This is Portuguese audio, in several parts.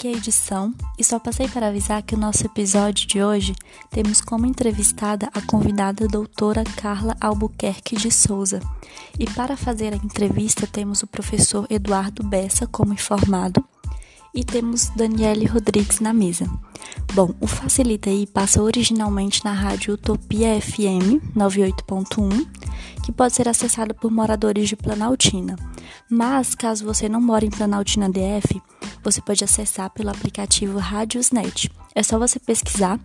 aqui a edição e só passei para avisar que o nosso episódio de hoje temos como entrevistada a convidada doutora Carla Albuquerque de Souza. E para fazer a entrevista temos o professor Eduardo Bessa como informado e temos Daniele Rodrigues na mesa. Bom, o Facilita aí passa originalmente na rádio Utopia FM 98.1, que pode ser acessado por moradores de Planaltina. Mas, caso você não mora em Planaltina DF, você pode acessar pelo aplicativo Radiosnet. É só você pesquisar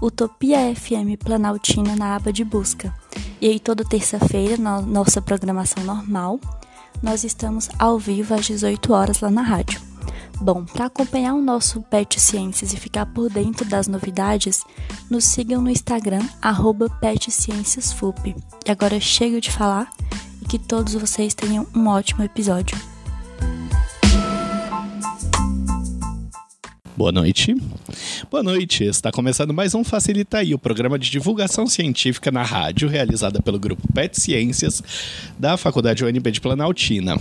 Utopia FM Planaltina na aba de busca. E aí, toda terça-feira, na nossa programação normal, nós estamos ao vivo às 18 horas lá na rádio. Bom, para acompanhar o nosso Pet Ciências e ficar por dentro das novidades, nos sigam no Instagram, PetCienciasFup. E agora chego de falar e que todos vocês tenham um ótimo episódio. Boa noite. Boa noite. Está começando mais um Facilita aí, o programa de divulgação científica na rádio, realizada pelo grupo Pet Ciências da Faculdade UNB de Planaltina.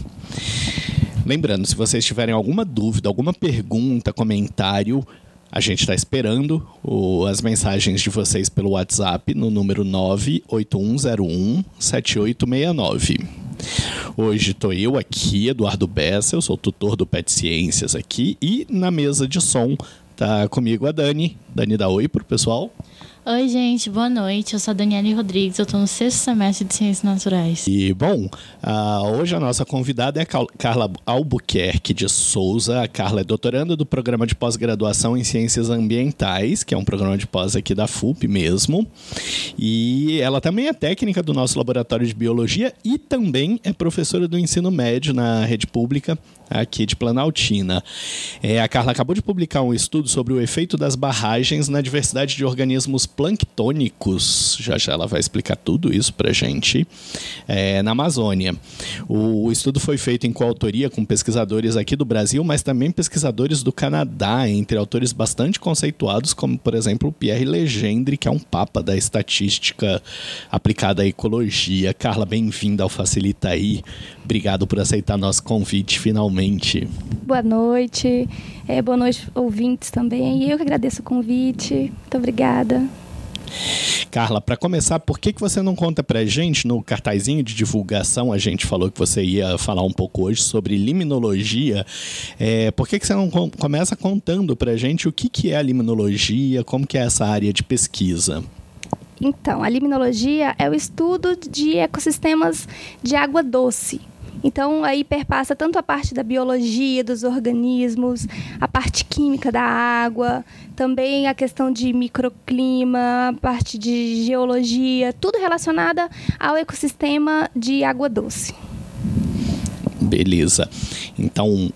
Lembrando, se vocês tiverem alguma dúvida, alguma pergunta, comentário, a gente está esperando o, as mensagens de vocês pelo WhatsApp no número 98101 7869. Hoje estou eu aqui, Eduardo Bessa, eu sou tutor do Pet Ciências aqui, e na mesa de som tá comigo a Dani. Dani, dá oi pro pessoal. Oi, gente, boa noite. Eu sou a Daniele Rodrigues, eu estou no sexto semestre de Ciências Naturais. E, bom, uh, hoje a nossa convidada é a Carla Albuquerque de Souza. A Carla é doutoranda do programa de pós-graduação em Ciências Ambientais, que é um programa de pós aqui da FUP mesmo. E ela também é técnica do nosso laboratório de biologia e também é professora do ensino médio na rede pública aqui de Planaltina. É, a Carla acabou de publicar um estudo sobre o efeito das barragens na diversidade de organismos planctônicos. Já já ela vai explicar tudo isso para gente é, na Amazônia. O, o, estudo foi feito em coautoria com pesquisadores aqui do Brasil, mas também pesquisadores do Canadá, entre autores bastante conceituados, como por exemplo Pierre Legendre, que é um papa da estatística aplicada à ecologia. Carla, bem-vinda ao Facilita aí. Obrigado por aceitar nosso convite finalmente. Boa noite. É, boa noite, ouvintes também. Eu que agradeço o convite. Muito obrigada. Carla, para começar, por que, que você não conta para gente no cartazinho de divulgação? A gente falou que você ia falar um pouco hoje sobre limnologia. É, por que, que você não começa contando para gente o que, que é a limnologia, como que é essa área de pesquisa? Então, a limnologia é o estudo de ecossistemas de água doce. Então, aí perpassa tanto a parte da biologia dos organismos, a parte química da água, também a questão de microclima, a parte de geologia, tudo relacionado ao ecossistema de água doce. Beleza. Então,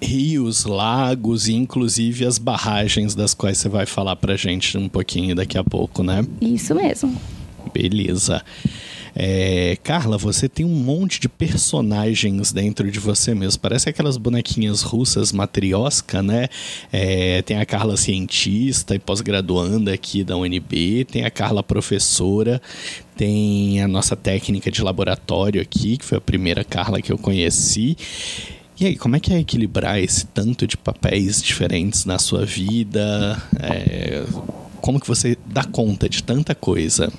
rios, lagos e inclusive as barragens das quais você vai falar pra gente um pouquinho daqui a pouco, né? Isso mesmo. Beleza. É, Carla, você tem um monte de personagens dentro de você mesmo. Parece aquelas bonequinhas russas matriosca, né? É, tem a Carla cientista e pós-graduanda aqui da UNB, tem a Carla professora, tem a nossa técnica de laboratório aqui, que foi a primeira Carla que eu conheci. E aí, como é que é equilibrar esse tanto de papéis diferentes na sua vida? É, como que você dá conta de tanta coisa?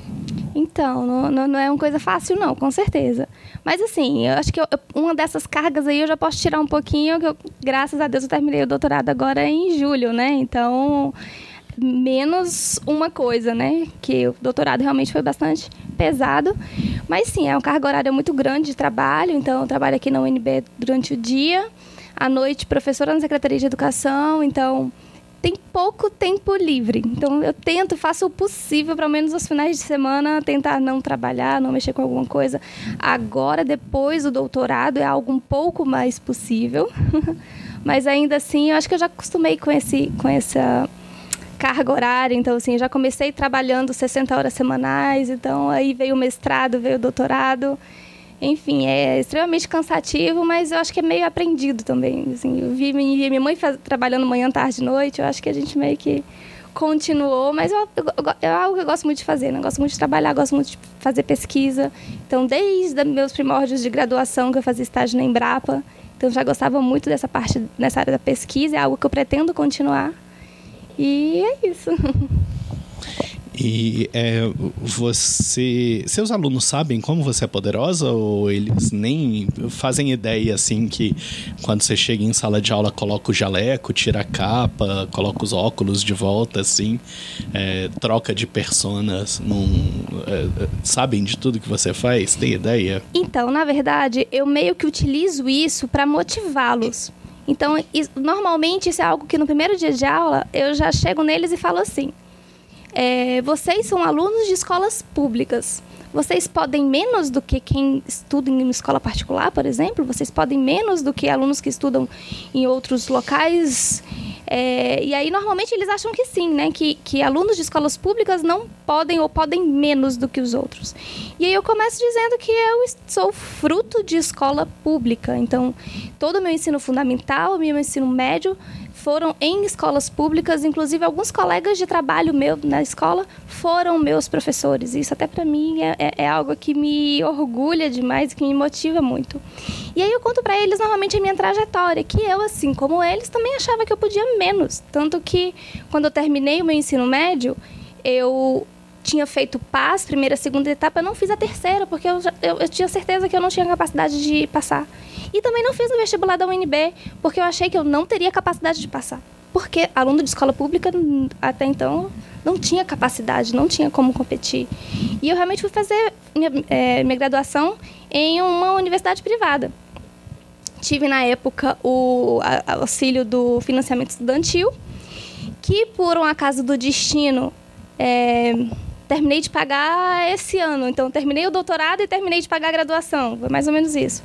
Então, não, não, é uma coisa fácil, não, com certeza. Mas, assim, eu acho que eu, uma dessas cargas aí eu já posso tirar um pouquinho, que eu, graças a Deus eu terminei o doutorado agora em julho, né? Então, menos uma coisa, né? Que o doutorado realmente foi bastante pesado. Mas, sim, é uma carga horária muito grande de trabalho. Então, eu trabalho aqui na UNB durante o dia. À noite, professora na Secretaria de Educação. Então, tem pouco tempo livre. Então eu tento, faço o possível, pelo menos os finais de semana, tentar não trabalhar, não mexer com alguma coisa. Agora, depois do doutorado, é algo um pouco mais possível. Mas ainda assim, eu acho que eu já acostumei com, esse, com essa carga horária. Então, assim, já comecei trabalhando 60 horas semanais. Então, aí veio o mestrado, veio o doutorado. Enfim, é extremamente cansativo, mas eu acho que é meio aprendido também. Assim, eu vi minha mãe faz, trabalhando manhã, tarde, noite. Eu acho que a gente meio que continuou, mas eu, eu, eu, é algo que eu gosto muito de fazer, né? Eu gosto muito de trabalhar, gosto muito de fazer pesquisa. Então, desde meus primórdios de graduação, que eu fazia estágio na Embrapa, Então já gostava muito dessa parte, nessa área da pesquisa, é algo que eu pretendo continuar. E é isso. E é, você. Seus alunos sabem como você é poderosa ou eles nem fazem ideia assim que quando você chega em sala de aula coloca o jaleco, tira a capa, coloca os óculos de volta, assim, é, troca de personas, num, é, sabem de tudo que você faz? Tem ideia? Então, na verdade, eu meio que utilizo isso para motivá-los. Então, normalmente isso é algo que no primeiro dia de aula eu já chego neles e falo assim é, vocês são alunos de escolas públicas. Vocês podem menos do que quem estuda em uma escola particular, por exemplo? Vocês podem menos do que alunos que estudam em outros locais? É, e aí, normalmente, eles acham que sim, né? Que, que alunos de escolas públicas não podem ou podem menos do que os outros. E aí eu começo dizendo que eu sou fruto de escola pública. Então, todo o meu ensino fundamental, meu ensino médio, foram em escolas públicas, inclusive alguns colegas de trabalho meu na escola foram meus professores. Isso até para mim é, é, é, algo que me orgulha demais, que me motiva muito. E aí eu conto para eles normalmente a minha trajetória, que eu, assim como eles, também achava que eu podia menos. Tanto que quando eu terminei o meu ensino médio, eu tinha feito paz, primeira, segunda etapa, eu não fiz a terceira, porque eu, eu, eu tinha certeza que eu não tinha capacidade de passar. E também não fiz no vestibular da UNB, porque eu achei que eu não teria capacidade de passar. Porque aluno de escola pública, até então, não tinha capacidade, não tinha como competir. E eu realmente fui fazer minha, é, minha graduação em uma universidade privada. Tive, na época, o auxílio do financiamento estudantil, que, por um acaso do destino, é, terminei de pagar esse ano. Então, terminei o doutorado e terminei de pagar a graduação. Foi mais ou menos isso.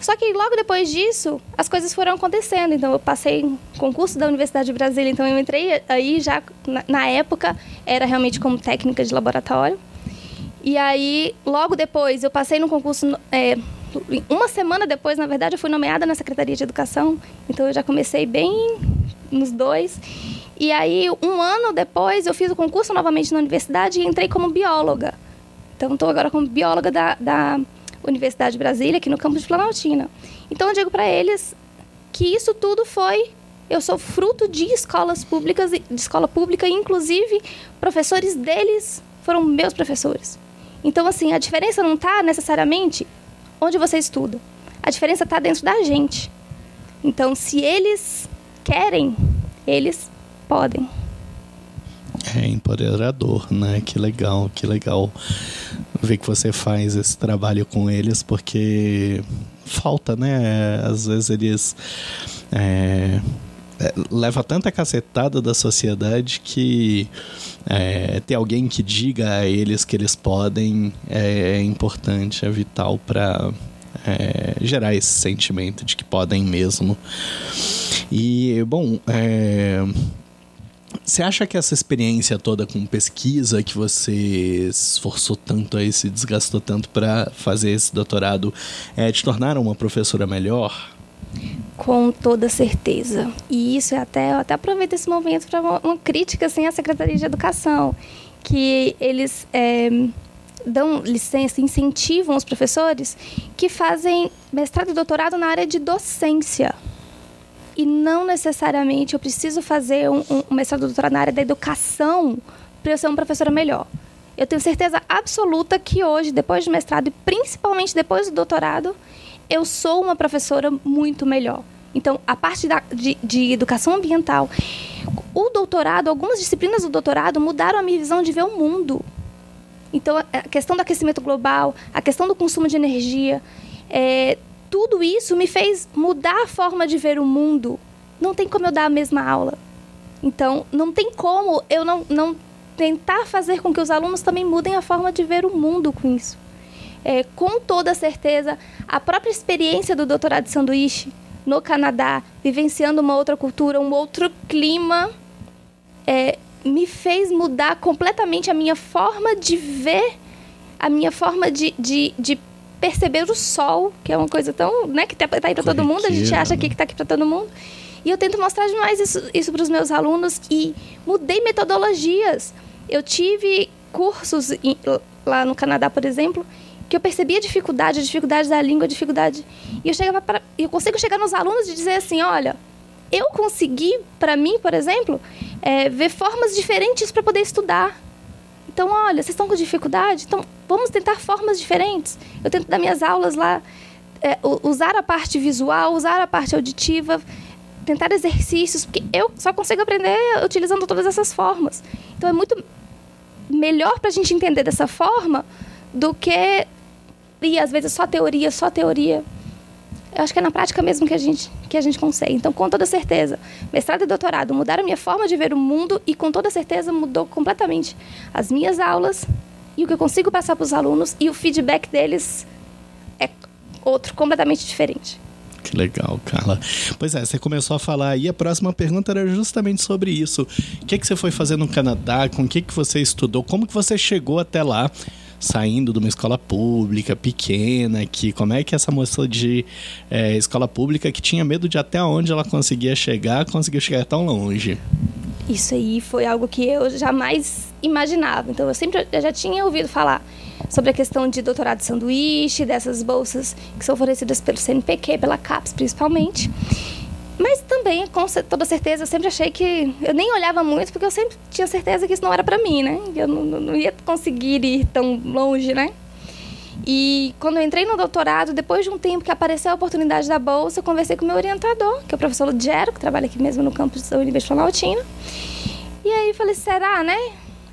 Só que logo depois disso, as coisas foram acontecendo. Então, eu passei em concurso da Universidade de Brasília. Então, eu entrei aí já, na, na época, era realmente como técnica de laboratório. E aí, logo depois, eu passei no concurso. É, uma semana depois, na verdade, eu fui nomeada na Secretaria de Educação. Então, eu já comecei bem nos dois. E aí, um ano depois, eu fiz o concurso novamente na universidade e entrei como bióloga. Então, estou agora como bióloga da, da Universidade de Brasília, aqui no campus de Planaltina. Então eu digo para eles que isso tudo foi eu sou fruto de escolas públicas, de escola pública, inclusive professores deles foram meus professores. Então, assim, a diferença não está necessariamente onde você estuda. A diferença está dentro da gente. Então, se eles querem, eles podem. É empoderador, né? Que legal, que legal ver que você faz esse trabalho com eles, porque falta, né? Às vezes eles. É, é, leva tanta cacetada da sociedade que é, ter alguém que diga a eles que eles podem é, é importante, é vital para é, gerar esse sentimento de que podem mesmo. E, bom, é, você acha que essa experiência toda com pesquisa que você esforçou tanto aí, se desgastou tanto para fazer esse doutorado, é, te tornaram uma professora melhor? Com toda certeza. E isso é até, eu até aproveito esse momento para uma, uma, crítica assim, à Secretaria de Educação, que eles é, dão licença, incentivam os professores que fazem mestrado e doutorado na área de docência e não necessariamente eu preciso fazer um, um mestrado doutorado na área da educação para eu ser uma professora melhor. Eu tenho certeza absoluta que hoje, depois do mestrado e principalmente depois do doutorado, eu sou uma professora muito melhor. Então, a parte da, de, de educação ambiental, o doutorado, algumas disciplinas do doutorado mudaram a minha visão de ver o mundo. Então, a questão do aquecimento global, a questão do consumo de energia, é, tudo isso me fez mudar a forma de ver o mundo. Não tem como eu dar a mesma aula. Então, não tem como eu não, não tentar fazer com que os alunos também mudem a forma de ver o mundo com isso. É, com toda certeza, a própria experiência do doutorado de sanduíche no Canadá, vivenciando uma outra cultura, um outro clima, é, me fez mudar completamente a minha forma de ver, a minha forma de, de, de perceber o sol, que é uma coisa tão, né, que tá, tá aí para todo mundo, a gente acha aqui que está aqui para todo mundo. E eu tento mostrar demais isso, isso para os meus alunos e mudei metodologias. Eu tive cursos em, lá no Canadá, por exemplo, que eu percebia a dificuldade, a dificuldade da língua, a dificuldade. E eu chegava para, eu consigo chegar nos alunos e dizer assim, olha, eu consegui, para mim, por exemplo, é, ver formas diferentes para poder estudar. Então, olha, vocês estão com dificuldade? Então, vamos tentar formas diferentes. Eu tento dar minhas aulas lá, é, usar a parte visual, usar a parte auditiva, tentar exercícios, porque eu só consigo aprender utilizando todas essas formas. Então, é muito melhor para a gente entender dessa forma do que e às vezes só teoria, só teoria. Eu acho que é na prática mesmo que a gente que a gente consegue. Então, com toda certeza, mestrado e doutorado mudaram minha forma de ver o mundo e com toda certeza mudou completamente as minhas aulas e o que eu consigo passar para os alunos e o feedback deles é outro, completamente diferente. Que legal, Carla. Pois é, você começou a falar e a próxima pergunta era justamente sobre isso. O que, que você foi fazer no Canadá? Com o que, que você estudou? Como que você chegou até lá? Saindo de uma escola pública pequena, que como é que essa moça de é, escola pública que tinha medo de até onde ela conseguia chegar, conseguiu chegar tão longe? Isso aí foi algo que eu jamais imaginava. Então eu sempre eu já tinha ouvido falar sobre a questão de doutorado de sanduíche, dessas bolsas que são fornecidas pelo CNPq, pela CAPES principalmente. Mas também, com toda certeza, eu sempre achei que. Eu nem olhava muito, porque eu sempre tinha certeza que isso não era para mim, né? Eu não, não, ia conseguir ir tão longe, né? E quando eu entrei no doutorado, depois de um tempo que apareceu a oportunidade da bolsa, eu conversei com o meu orientador, que é o professor Ludgero, que trabalha aqui mesmo no campus da Universidade Planaltina. E aí falei, será, né?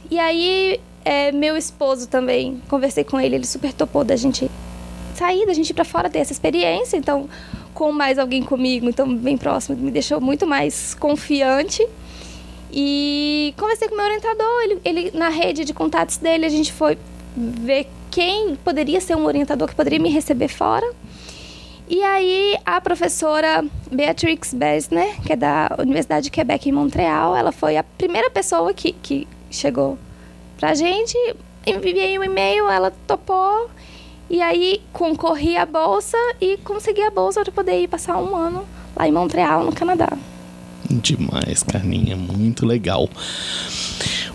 E aí, é, meu esposo também, conversei com ele, ele super topou da gente sair, da gente ir pra fora ter essa experiência. Então, com mais alguém comigo, então bem próximo, me deixou muito mais confiante. E conversei com meu orientador, ele, ele na rede de contatos dele, a gente foi ver quem poderia ser um orientador que poderia me receber fora. E aí a professora Beatrix Besner, que é da Universidade de Quebec em Montreal, ela foi a primeira pessoa que, que chegou pra gente. Enviei um e-mail, ela topou e aí concorri à bolsa e consegui a bolsa para poder ir passar um ano lá em Montreal, no Canadá. Demais, Carninha, muito legal.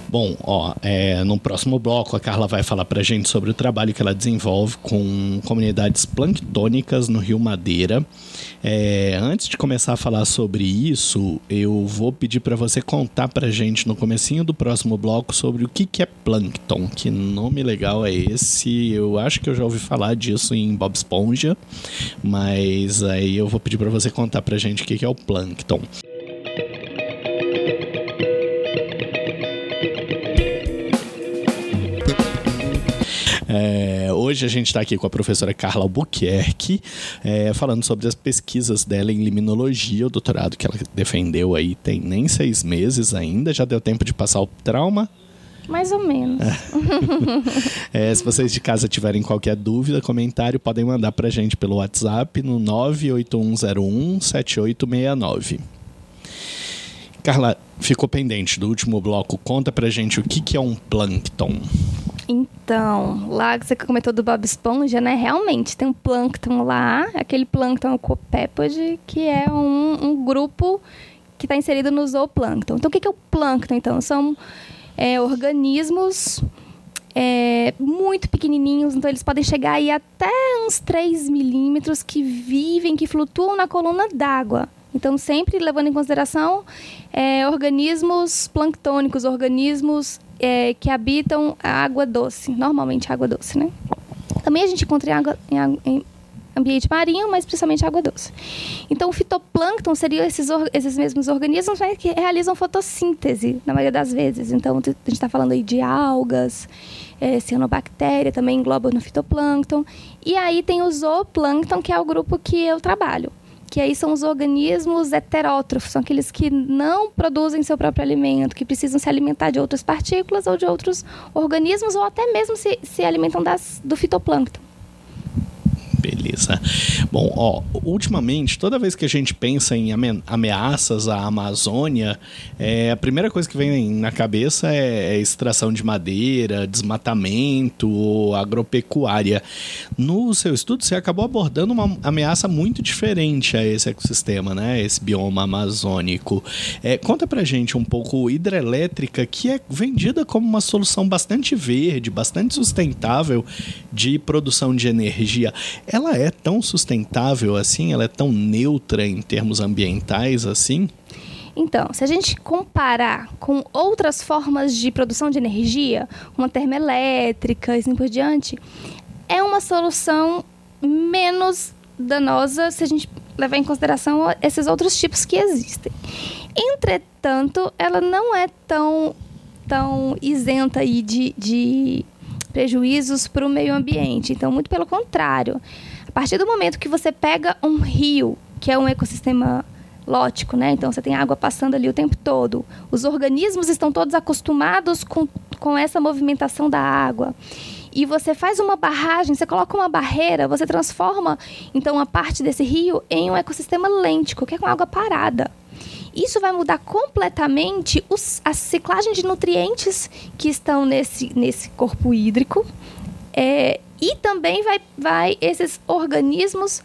Bom, ó, é, no próximo bloco a Carla vai falar pra gente sobre o trabalho que ela desenvolve com comunidades planctônicas no Rio Madeira. É, antes de começar a falar sobre isso, eu vou pedir para você contar pra gente no comecinho do próximo bloco sobre o que, que é plâncton. Que nome legal é esse? Eu acho que eu já ouvi falar disso em Bob Esponja, mas aí eu vou pedir para você contar pra gente o que, que é o plâncton. É, hoje a gente está aqui com a professora Carla Albuquerque, é, falando sobre as pesquisas dela em limnologia, o doutorado que ela defendeu aí tem nem seis meses ainda, já deu tempo de passar o trauma. Mais ou menos. é, se vocês de casa tiverem qualquer dúvida, comentário, podem mandar para a gente pelo WhatsApp no 98101 7869. Carla, ficou pendente do último bloco. Conta pra gente o que, que é um plâncton. Então, lá que você comentou do Bob Esponja, né? Realmente tem um plâncton lá, aquele plâncton copépode, que é um, um grupo que está inserido no zooplâncton. Então, o que, é o plâncton? Então, são é, organismos é, muito pequenininhos, então eles podem chegar aí até uns 3 milímetros que vivem, que flutuam na coluna d'água. Então, sempre levando em consideração é, organismos planctônicos, organismos é, que habitam a água doce, normalmente água doce, né? Também a gente encontra em, água, em, em ambiente marinho, mas principalmente água doce. Então, o fitoplâncton seriam esses, esses mesmos organismos né, que realizam fotossíntese, na maioria das vezes. Então, a gente está falando aí de algas, é, cianobactéria, também engloba no fitoplâncton. E aí tem o zooplâncton, que é o grupo que eu trabalho que aí são os organismos heterótrofos, são aqueles que não produzem seu próprio alimento, que precisam se alimentar de outras partículas ou de outros organismos, ou até mesmo se, se alimentam das, do fitoplâncton. Beleza. Bom, ó, ultimamente, toda vez que a gente pensa em ameaças à Amazônia, é, a primeira coisa que vem na cabeça é, é extração de madeira, desmatamento, agropecuária. No seu estudo, você acabou abordando uma ameaça muito diferente a esse ecossistema, né? Esse bioma amazônico. É, conta pra gente um pouco hidrelétrica, que é vendida como uma solução bastante verde, bastante sustentável de produção de energia. Ela é tão sustentável assim? Ela é tão neutra em termos ambientais assim? Então, se a gente comparar com outras formas de produção de energia, uma termoelétrica e assim por diante, é uma solução menos danosa se a gente levar em consideração esses outros tipos que existem. Entretanto, ela não é tão, tão isenta aí de, de prejuízos para o meio ambiente. Então, muito pelo contrário. A partir do momento que você pega um rio, que é um ecossistema lótico, né? Então você tem água passando ali o tempo todo. Os organismos estão todos acostumados com, com essa movimentação da água. E você faz uma barragem, você coloca uma barreira, você transforma então a parte desse rio em um ecossistema lêntico, que é com água parada. Isso vai mudar completamente os, a ciclagem de nutrientes que estão nesse, nesse corpo hídrico. É, e também vai, vai esses organismos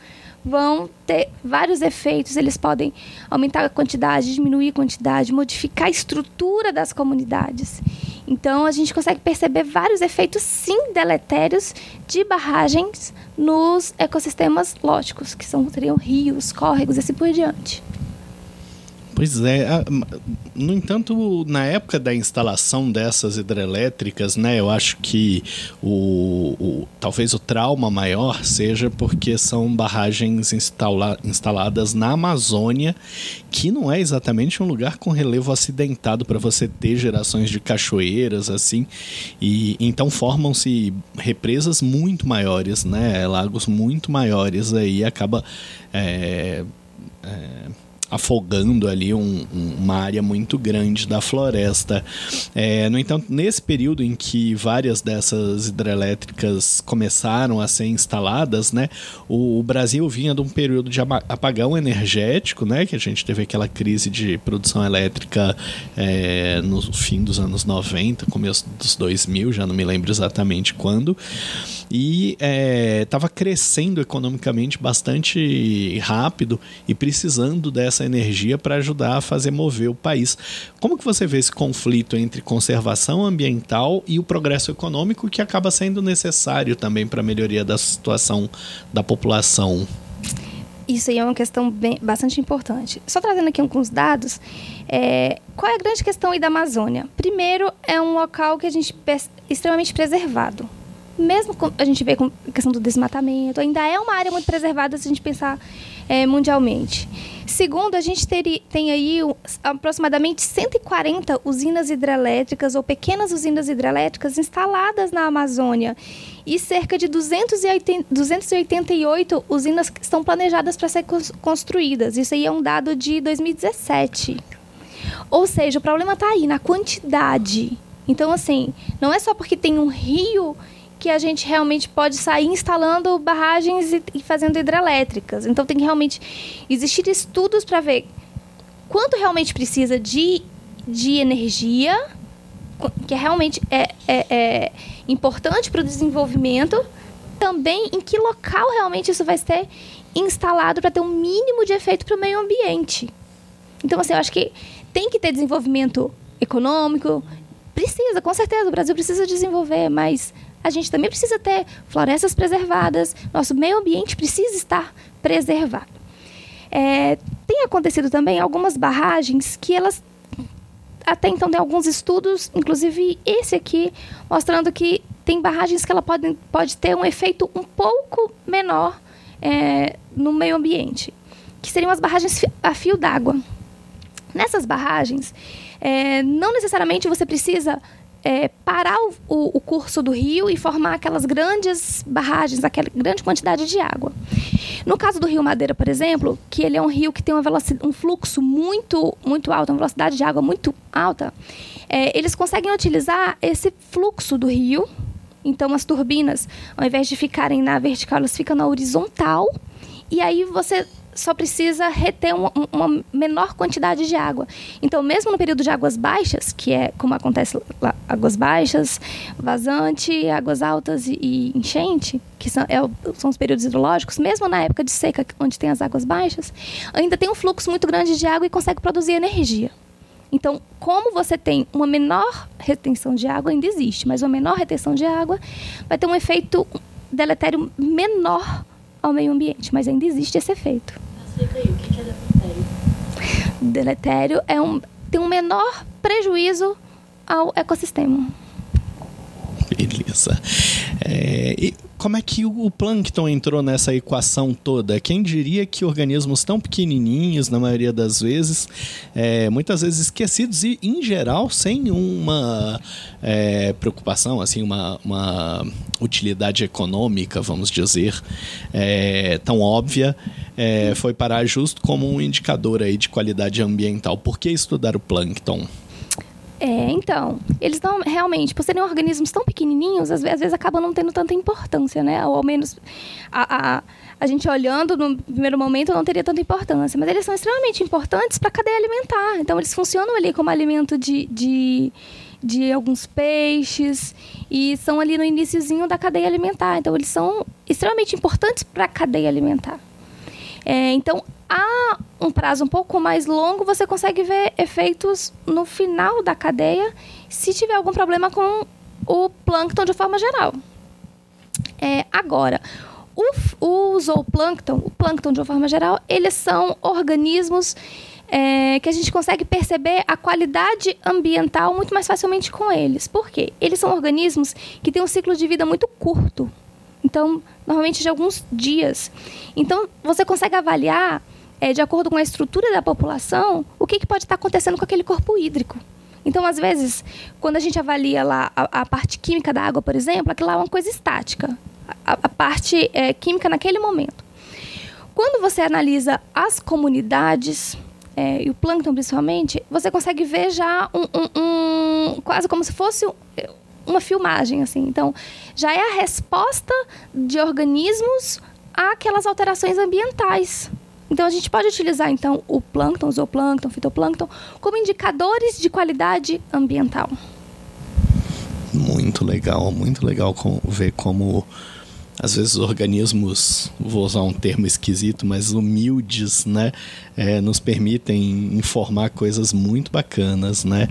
vão ter vários efeitos. Eles podem aumentar a quantidade, diminuir a quantidade, modificar a estrutura das comunidades. Então, a gente consegue perceber vários efeitos, sim, deletérios de barragens nos ecossistemas lógicos, que são, seriam rios, córregos e assim por diante. Pois é. No entanto, na época da instalação dessas hidrelétricas, né, eu acho que o, o talvez o trauma maior seja porque são barragens instala, instaladas na Amazônia, que não é exatamente um lugar com relevo acidentado para você ter gerações de cachoeiras assim, e então formam-se represas muito maiores, né, lagos muito maiores aí acaba é, é, afogando ali um, uma área muito grande da floresta. É, no entanto, nesse período em que várias dessas hidrelétricas começaram a ser instaladas, né, o, o, Brasil vinha de um período de apagão energético, né, que a gente teve aquela crise de produção elétrica é, no fim dos anos 90, começo dos 2000, já não me lembro exatamente quando, e estava é, crescendo economicamente bastante rápido e precisando dessa essa energia para ajudar a fazer mover o país. Como que você vê esse conflito entre conservação ambiental e o progresso econômico que acaba sendo necessário também para a melhoria da situação da população? Isso aí é uma questão bem, bastante importante. Só trazendo aqui alguns dados, é, qual é a grande questão aí da Amazônia? Primeiro, é um local que a gente extremamente preservado. Mesmo a gente vê com a questão do desmatamento, ainda é uma área muito preservada se a gente pensar é, mundialmente. Segundo, a gente teria, tem aí aproximadamente 140 usinas hidrelétricas ou pequenas usinas hidrelétricas instaladas na Amazônia e cerca de 280, 288 usinas que estão planejadas para ser construídas. Isso aí é um dado de 2017. Ou seja, o problema está aí na quantidade. Então, assim, não é só porque tem um rio que a gente realmente pode sair instalando barragens e, e fazendo hidrelétricas. Então tem que realmente existir estudos para ver quanto realmente precisa de, de energia, que é realmente é, é, é importante para o desenvolvimento, também em que local realmente isso vai ser instalado para ter um mínimo de efeito para o meio ambiente. Então, assim, eu acho que tem que ter desenvolvimento econômico, precisa, com certeza, o Brasil precisa desenvolver, mas a gente também precisa ter florestas preservadas, nosso meio ambiente precisa estar preservado. É, tem acontecido também algumas barragens que elas até então tem alguns estudos, inclusive esse aqui, mostrando que tem barragens que ela pode, pode ter um efeito um pouco menor é, no meio ambiente, que seriam as barragens a fio d'água. Nessas barragens, é, não necessariamente você precisa é, parar o, o, o, curso do rio e formar aquelas grandes barragens, aquela grande quantidade de água. No caso do Rio Madeira, por exemplo, que ele é um rio que tem um fluxo muito, muito alto, uma velocidade de água muito alta, é, eles conseguem utilizar esse fluxo do rio Então, as turbinas, ao invés de ficarem na vertical, elas ficam na horizontal. E aí você só precisa reter uma, menor quantidade de água. Então, mesmo no período de águas baixas, que é como acontece lá, águas baixas, vazante, águas altas e, e enchente, que são, é, são os períodos hidrológicos, mesmo na época de seca, onde tem as águas baixas, ainda tem um fluxo muito grande de água e consegue produzir energia. Então, como você tem uma menor retenção de água, ainda existe, mas uma menor retenção de água vai ter um efeito deletério menor ao meio ambiente, mas ainda existe esse efeito. Explica aí, o que é deletério? Deletério é um, tem um menor prejuízo ao ecossistema. Beleza. É, e como é que o plâncton entrou nessa equação toda? Quem diria que organismos tão pequenininhos, na maioria das vezes, é, muitas vezes esquecidos e, em geral, sem uma é, preocupação, assim, uma, uma, utilidade econômica, vamos dizer, é, tão óbvia, é, foi parar justo como um indicador aí de qualidade ambiental. Por que estudar o plâncton? É, então, eles não realmente, por serem organismos tão pequenininhos, às vezes, às vezes acabam não tendo tanta importância, né? Ou ao menos a, a, a gente olhando no primeiro momento não teria tanta importância, mas eles são extremamente importantes para a cadeia alimentar. Então, eles funcionam ali como alimento de, de, de alguns peixes e são ali no iníciozinho da cadeia alimentar. Então, eles são extremamente importantes para a cadeia alimentar. É, então, a um prazo um pouco mais longo, você consegue ver efeitos no final da cadeia se tiver algum problema com o plâncton de forma geral. É, agora, o, o zooplâncton, o plâncton de uma forma geral, eles são organismos é, que a gente consegue perceber a qualidade ambiental muito mais facilmente com eles. Por quê? Eles são organismos que têm um ciclo de vida muito curto. Então, normalmente de alguns dias. Então, você consegue avaliar é, de acordo com a estrutura da população, o que, que pode estar acontecendo com aquele corpo hídrico. Então, às vezes, quando a gente avalia lá a, a parte química da água, por exemplo, aquilo lá é uma coisa estática, a, a parte é, química naquele momento. Quando você analisa as comunidades, é, e o plâncton principalmente, você consegue ver já um, um, um, quase como se fosse uma filmagem, assim. Então, já é a resposta de organismos àquelas alterações ambientais. Então a gente pode utilizar então o plâncton, zooplâncton, fitoplâncton como indicadores de qualidade ambiental. Muito legal, muito legal ver como às vezes organismos, vou usar um termo esquisito, mas humildes, né, é, nos permitem informar coisas muito bacanas, né.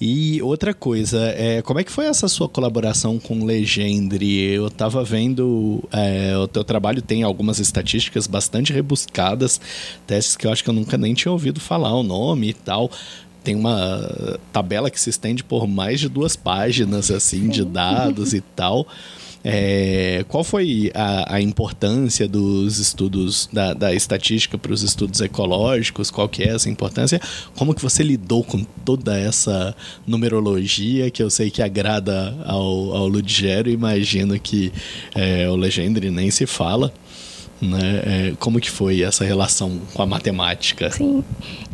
E outra coisa, é, como é que foi essa sua colaboração com Legendre? Eu estava vendo, é, o teu trabalho tem algumas estatísticas bastante rebuscadas, testes que eu acho que eu nunca nem tinha ouvido falar o nome e tal tem uma tabela que se estende por mais de duas páginas assim de dados e tal. É, qual foi a, a, importância dos estudos da, da estatística para os estudos ecológicos? Qual que é essa importância? Como que você lidou com toda essa numerologia que eu sei que agrada ao, ao Ludgero? Imagino que é, o Legendre nem se fala. Né? É, como que foi essa relação com a matemática? Sim,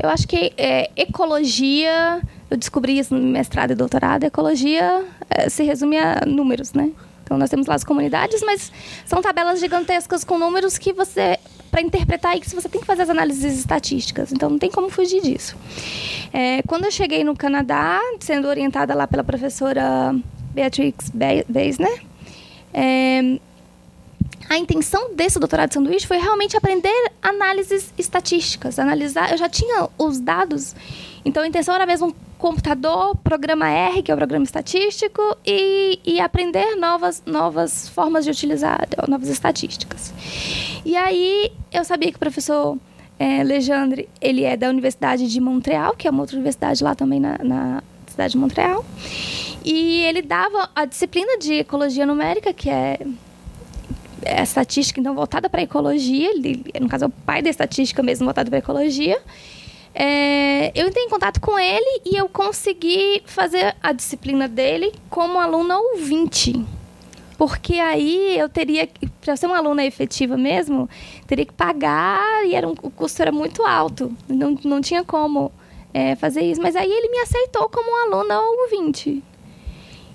eu acho que é, ecologia, eu descobri isso no mestrado e doutorado, ecologia é, se resume a números, né? Então nós temos lá as comunidades, mas são tabelas gigantescas com números que você para interpretar isso você tem que fazer as análises estatísticas. Então não tem como fugir disso. É, quando eu cheguei no Canadá, sendo orientada lá pela professora Beatrix Beisner, é, a intenção desse doutorado de sanduíche foi realmente aprender análises estatísticas, analisar. Eu já tinha os dados, então a intenção era mesmo computador, programa R, que é o programa estatístico, e, e aprender novas, novas formas de utilizar, novas estatísticas. E aí eu sabia que o professor é, ele é da Universidade de Montreal, que é uma outra universidade lá também na, na cidade de Montreal. E ele dava a disciplina de ecologia numérica, que é, é estatística, então, voltada para ecologia. Ele, no caso, é o pai da estatística mesmo, voltado para ecologia. É, eu entrei em contato com ele e eu consegui fazer a disciplina dele como aluna ouvinte. Porque aí eu teria para ser uma aluna efetiva mesmo, teria que pagar e era um, o custo era muito alto. Não, não tinha como é, fazer isso. Mas aí ele me aceitou como uma aluna ouvinte.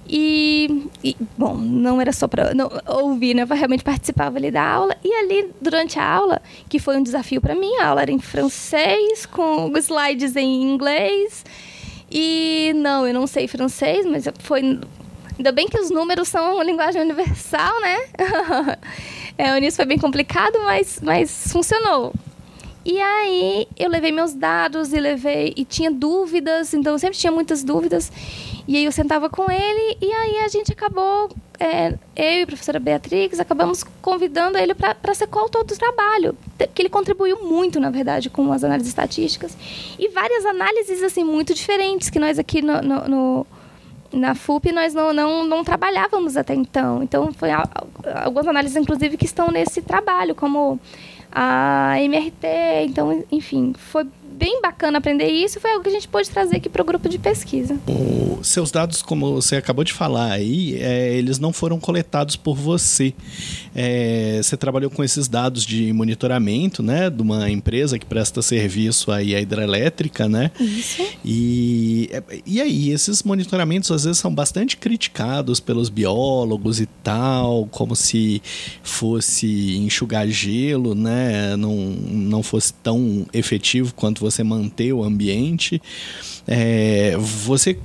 E, e, bom, não era só para ouvir, né? Eu realmente participava ali da aula. E ali, durante a aula, que foi um desafio para mim, a aula era em francês, com slides em inglês. E não, eu não sei francês, mas foi. Ainda bem que os números são uma linguagem universal, né? é, o início foi bem complicado, mas, mas funcionou. E aí eu levei meus dados e levei e tinha dúvidas, então eu sempre tinha muitas dúvidas. E aí eu sentava com ele e aí a gente acabou, é, eu e a professora Beatrix, acabamos convidando ele para ser coautor do trabalho, que ele contribuiu muito, na verdade, com as análises estatísticas e várias análises assim muito diferentes que nós aqui no, no, no na FUP nós não, não, não trabalhávamos até então. Então, foi algumas análises, inclusive, que estão nesse trabalho, como a MRT. Então, enfim, foi bem bacana aprender isso. Foi algo que a gente pôde trazer aqui para o grupo de pesquisa. O, seus dados, como você acabou de falar aí, é, eles não foram coletados por você. É, você trabalhou com esses dados de monitoramento, né, de uma empresa que presta serviço aí à hidrelétrica, né? Isso. E, e aí, esses monitoramentos às vezes são bastante criticados pelos biólogos e tal, como se fosse enxugar gelo, né? Não, não fosse tão efetivo quanto você manter o ambiente. É, você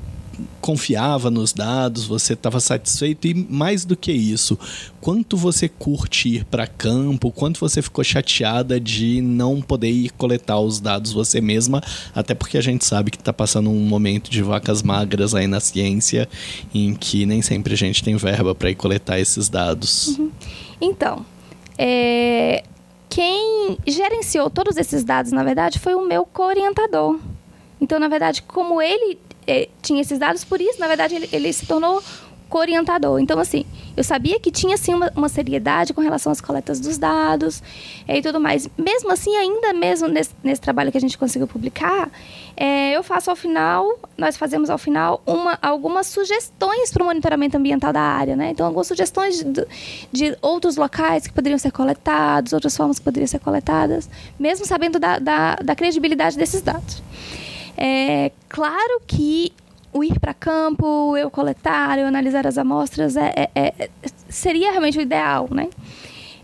confiava nos dados, você estava satisfeito e mais do que isso, quanto você curte ir para campo, quanto você ficou chateada de não poder ir coletar os dados você mesma, até porque a gente sabe que está passando um momento de vacas magras aí na ciência, em que nem sempre a gente tem verba para ir coletar esses dados. Uhum. Então, é, quem gerenciou todos esses dados, na verdade, foi o meu co-orientador. Então, na verdade, como ele eh, tinha esses dados, por isso, na verdade, ele, ele se tornou co-orientador. Então, assim, eu sabia que tinha, sim, uma, uma, seriedade com relação às coletas dos dados é, e tudo mais. Mesmo assim, ainda mesmo nesse, nesse trabalho que a gente conseguiu publicar, é, eu faço ao final, nós fazemos ao final uma, algumas sugestões para o monitoramento ambiental da área, né? Então, algumas sugestões de, de, outros locais que poderiam ser coletados, outras formas que poderiam ser coletadas, mesmo sabendo da, da, da credibilidade desses dados. É claro que o ir para campo, eu coletar, eu analisar as amostras, é, é, é, seria realmente o ideal, né?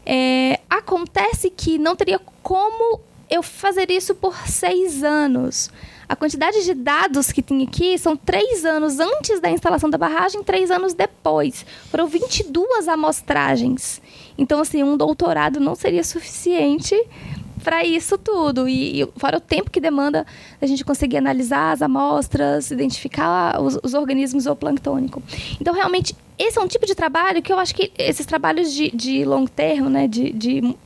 É, acontece que não teria como eu fazer isso por seis anos. A quantidade de dados que tem aqui são três anos antes da instalação da barragem, três anos depois. Foram 22 amostragens. Então, assim, um doutorado não seria suficiente para isso tudo. E, fora o tempo que demanda a gente conseguir analisar as amostras, identificar os, os organismos zooplânctônicos. Então, realmente, esse é um tipo de trabalho que eu acho que esses trabalhos de, de long term, né, de, de,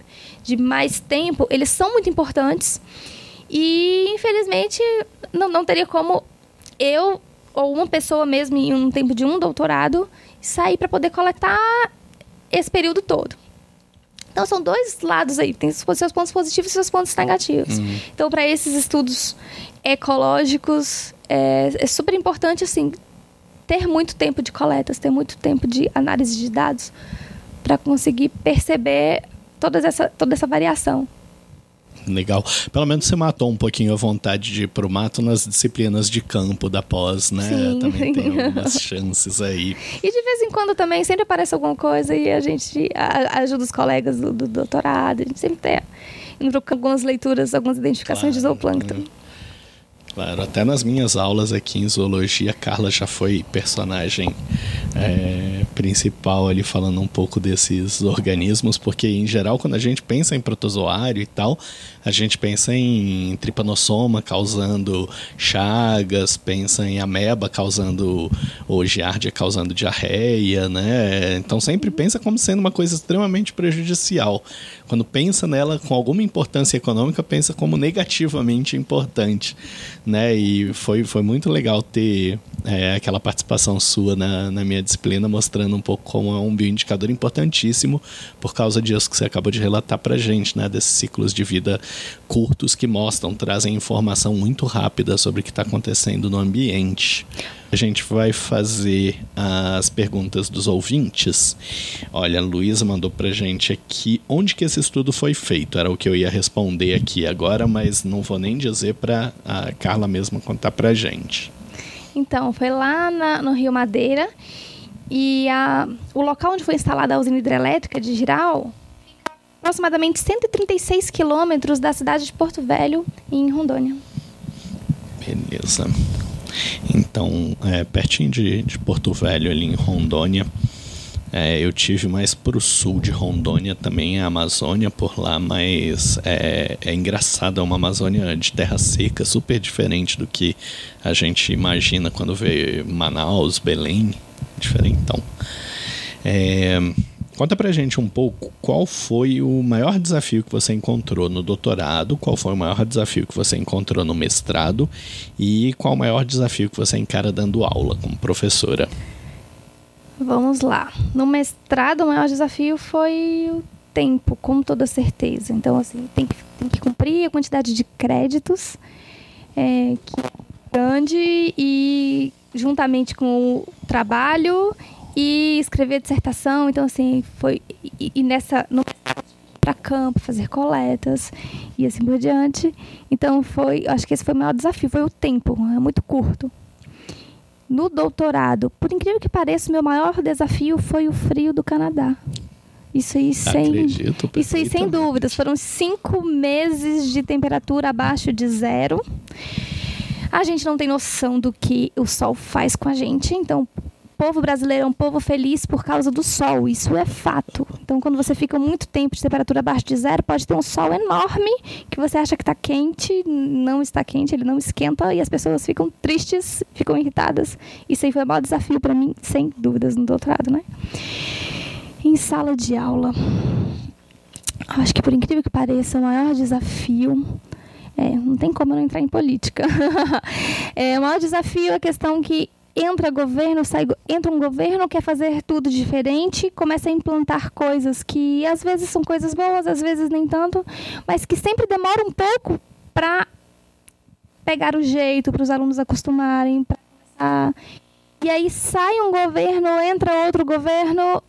de mais tempo, eles são muito importantes. E, infelizmente, não, não teria como eu ou uma pessoa mesmo em um tempo de um doutorado sair para poder coletar esse período todo. Então são dois lados aí, tem seus pontos positivos e seus pontos negativos. Uhum. Então para esses estudos ecológicos é, é, super importante assim ter muito tempo de coletas, ter muito tempo de análise de dados para conseguir perceber toda essa, toda essa variação. Legal. Pelo menos você matou um pouquinho a vontade de ir pro mato nas disciplinas de campo da pós, né? Sim. Também tem algumas chances aí. E de vez em quando também sempre aparece alguma coisa e a gente ajuda os colegas do, do doutorado. A gente sempre tem algumas leituras, algumas identificações claro. de zooplâncton. Claro, até nas minhas aulas aqui em zoologia, Carla já foi personagem é, principal ali falando um pouco desses organismos, porque em geral quando a gente pensa em protozoário e tal, a gente pensa em tripanossoma causando chagas, pensa em ameba causando ou giardia causando diarreia, né? Então sempre pensa como sendo uma coisa extremamente prejudicial. Quando pensa nela com alguma importância econômica, pensa como negativamente importante né? E foi, foi muito legal ter é, aquela participação sua na, na minha disciplina, mostrando um pouco como é um bioindicador importantíssimo por causa disso que você acabou de relatar para gente, né? Desses ciclos de vida curtos que mostram, trazem informação muito rápida sobre o que está acontecendo no ambiente. A gente vai fazer as perguntas dos ouvintes. Olha, a Luísa mandou pra gente aqui onde que esse estudo foi feito. Era o que eu ia responder aqui agora, mas não vou nem dizer para a Carla mesma contar pra gente. Então, foi lá na, no Rio Madeira. E a, o local onde foi instalada a usina hidrelétrica de Giral aproximadamente 136 quilômetros da cidade de Porto Velho, em Rondônia. Beleza. Então, é, pertinho de, de Porto Velho, ali em Rondônia. É, eu tive mais pro sul de Rondônia também, a Amazônia por lá, mas é, é engraçado, é uma Amazônia de terra seca, super diferente do que a gente imagina quando vê Manaus, Belém, diferentão. É, conta pra gente um pouco qual foi o maior desafio que você encontrou no doutorado, qual foi o maior desafio que você encontrou no mestrado e qual o maior desafio que você encara dando aula como professora. Vamos lá. No mestrado, o maior desafio foi o tempo, com toda certeza. Então, assim, tem que, tem que cumprir a quantidade de créditos é, que é grande e juntamente com o trabalho e escrever dissertação. Então, assim, foi. E, e nessa. No, para campo, fazer coletas e assim por diante. Então foi, acho que esse foi o maior desafio, foi o tempo, é muito curto. No doutorado, por incrível que pareça, meu maior desafio foi o frio do Canadá. Isso aí sem, Acredito, isso aí sem dúvidas. Foram cinco meses de temperatura abaixo de zero. A gente não tem noção do que o sol faz com a gente. Então, povo brasileiro é um povo feliz por causa do sol, isso é fato. Então, quando você fica muito tempo de temperatura abaixo de zero, pode ter um sol enorme que você acha que está quente, não está quente, ele não esquenta e as pessoas ficam tristes, ficam irritadas. Isso aí foi o maior desafio para mim, sem dúvidas, no doutorado, né? Em sala de aula, acho que por incrível que pareça, o maior desafio é, não tem como eu não entrar em política. é, o maior desafio é a questão que entra governo, sai, entra um governo, quer fazer tudo diferente, começa a implantar coisas que às vezes são coisas boas, às vezes nem tanto, mas que sempre demora um pouco para pegar o jeito, para os alunos acostumarem. E aí sai um governo, entra outro governo,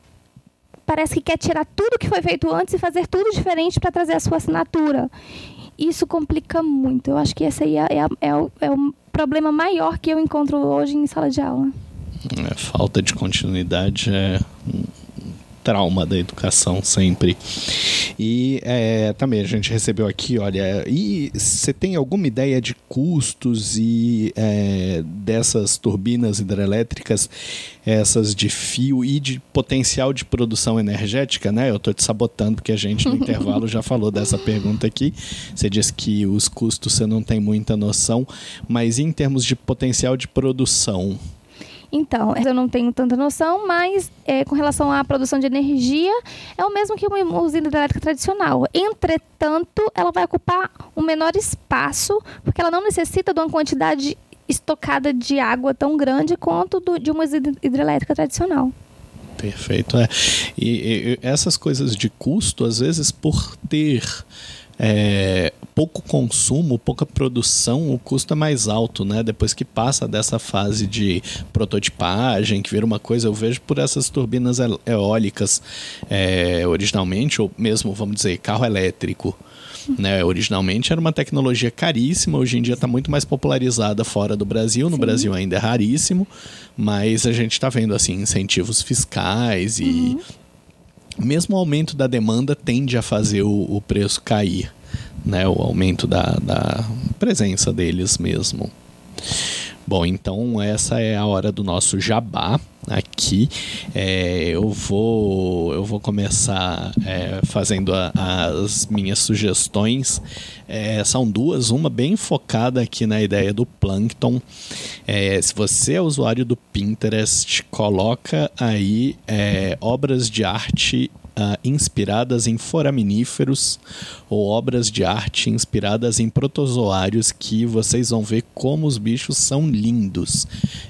parece que quer tirar tudo que foi feito antes e fazer tudo diferente para trazer a sua assinatura. Isso complica muito. Eu acho que esse aí é, é, é, é o problema maior que eu encontro hoje em sala de aula. É, falta de continuidade é trauma da educação sempre. E é, também a gente recebeu aqui, olha, e você tem alguma ideia de custos e é, dessas turbinas hidrelétricas, essas de fio e de potencial de produção energética, né? Eu estou te sabotando porque a gente no intervalo já falou dessa pergunta aqui. Você disse que os custos você não tem muita noção, mas em termos de potencial de produção, então, eu não tenho tanta noção, mas é, com relação à produção de energia, é o mesmo que uma usina hidrelétrica tradicional. Entretanto, ela vai ocupar um menor espaço, porque ela não necessita de uma quantidade estocada de água tão grande quanto do, de uma usina hidrelétrica tradicional. Perfeito, é. E, e essas coisas de custo, às vezes, por ter é, pouco consumo, pouca produção, o custo é mais alto, né? Depois que passa dessa fase de prototipagem, que vira uma coisa, eu vejo por essas turbinas eólicas é, originalmente, ou mesmo, vamos dizer, carro elétrico. Né? Originalmente era uma tecnologia caríssima, hoje em dia está muito mais popularizada fora do Brasil. No Sim. Brasil ainda é raríssimo, mas a gente está vendo assim incentivos fiscais e uhum mesmo o aumento da demanda tende a fazer o, o preço cair, né? O aumento da, da presença deles mesmo. Bom, então essa é a hora do nosso jabá aqui. É, eu vou eu vou começar é, fazendo a, as minhas sugestões. É, são duas, uma bem focada aqui na ideia do Plankton. É, se você é usuário do Pinterest, coloca aí é, obras de arte uh, inspiradas em foraminíferos ou obras de arte inspiradas em protozoários que vocês vão ver como os bichos são lindos.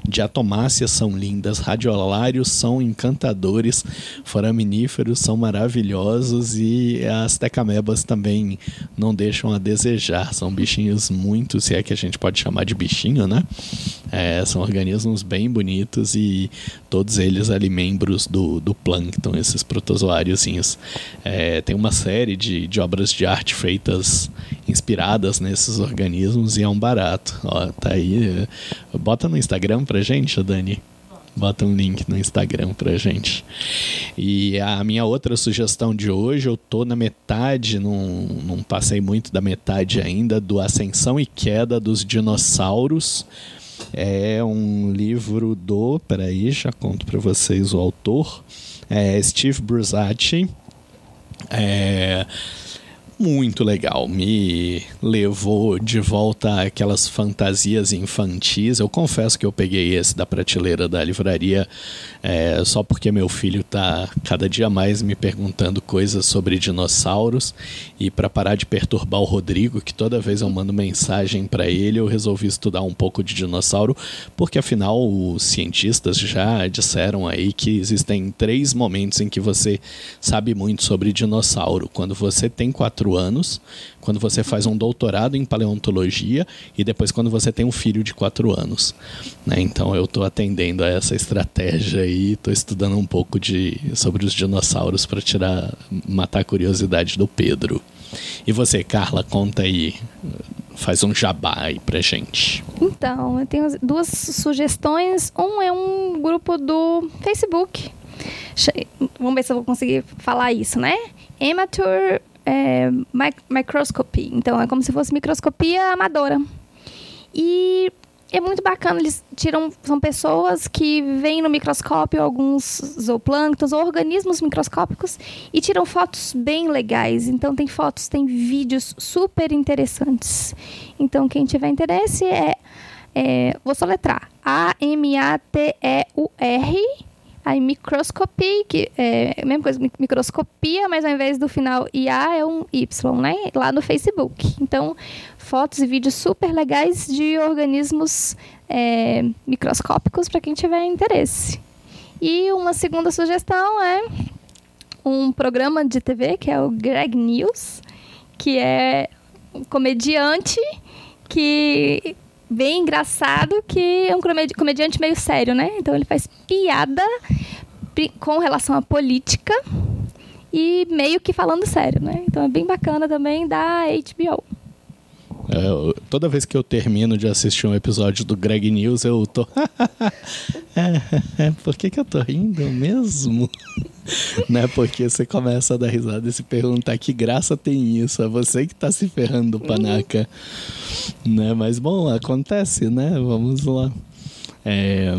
Diatomáceas são lindas, radiolários são encantadores, foraminíferos são maravilhosos e as tecamebas também não deixam a desejar. São bichinhos muito, se é que a gente pode chamar de bichinho, né? É, são organismos bem bonitos e todos eles ali membros do, do plâncton, esses protozoáriozinhos. É, tem uma série de, de obras de arte feitas inspiradas nesses organismos e é um barato. Ó, tá aí. Bota no Instagram pra gente, Dani. Bota um link no Instagram pra gente. E a minha outra sugestão de hoje, eu tô na metade, não, não passei muito da metade ainda, do Ascensão e Queda dos Dinossauros. É um livro do. Peraí, já conto para vocês o autor. É Steve Bruzzacci. É muito legal. Me levou de volta aquelas fantasias infantis. Eu confesso que eu peguei esse da prateleira da livraria é, só porque meu filho está cada dia mais me perguntando coisas sobre dinossauros. E para parar de perturbar o Rodrigo, que toda vez eu mando mensagem para ele, eu resolvi estudar um pouco de dinossauro, porque afinal os cientistas já disseram aí que existem três momentos em que você sabe muito sobre dinossauro. Quando você tem quatro quatro anos, quando você faz um doutorado em paleontologia e depois quando você tem um filho de quatro anos. Né? Então eu estou atendendo a essa estratégia e estou estudando um pouco de, sobre os dinossauros para tirar, matar a curiosidade do Pedro. E você, Carla, conta aí, faz um jabá aí pra gente. Então, eu tenho duas sugestões. Um é um grupo do Facebook. Vamos ver se eu vou conseguir falar isso, né? Amateur é, microscopy. Então, é como se fosse microscopia amadora. E é muito bacana, eles tiram, são pessoas que veem no microscópio alguns zooplânctons ou organismos microscópicos e tiram fotos bem legais. Então tem fotos, tem vídeos super interessantes. Então quem tiver interesse é, é vou soletrar, A-M-A-T-E-U-R Aí microscopy, que é a mesma coisa, microscopia, mas ao invés do final IA é um Y, né? Lá no Facebook. Então, fotos e vídeos super legais de organismos é, microscópicos para quem tiver interesse. E uma segunda sugestão é um programa de TV que é o Greg News, que é um comediante que bem engraçado que é um comediante meio sério, né? Então ele faz piada com relação à política e meio que falando sério, né? Então é bem bacana também da HBO. É, toda vez que eu termino de assistir um episódio do Greg News, eu tô. é, é, por que, que eu tô rindo mesmo? né? Porque você começa a dar risada e se perguntar que graça tem isso. É você que tá se ferrando, panaca. Uhum. Né? Mas bom, acontece, né? Vamos lá. É.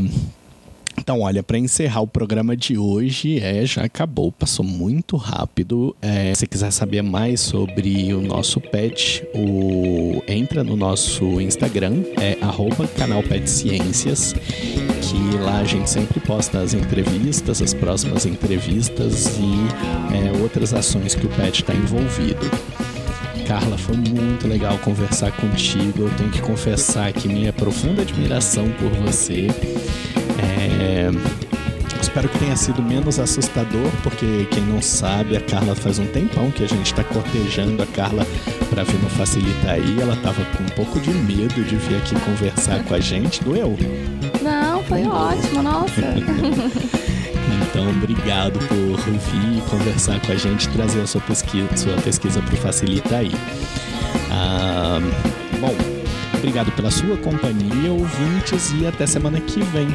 Então, olha, para encerrar o programa de hoje, é, já acabou, passou muito rápido. É, se quiser saber mais sobre o nosso pet, o, entra no nosso Instagram, é arroba canal Pet Ciências, que lá a gente sempre posta as entrevistas, as próximas entrevistas e é, outras ações que o pet está envolvido. Carla, foi muito legal conversar contigo. Eu tenho que confessar que minha profunda admiração por você. É... Espero que tenha sido menos assustador, porque quem não sabe, a Carla faz um tempão que a gente está cortejando a Carla para vir no Facilita aí. Ela tava com um pouco de medo de vir aqui conversar com a gente. Doeu? Não, foi ótimo, nossa. Então, obrigado por vir conversar com a gente, trazer a sua pesquisa, sua pesquisa para o Facilita aí. Ah, bom, obrigado pela sua companhia, ouvintes, e até semana que vem.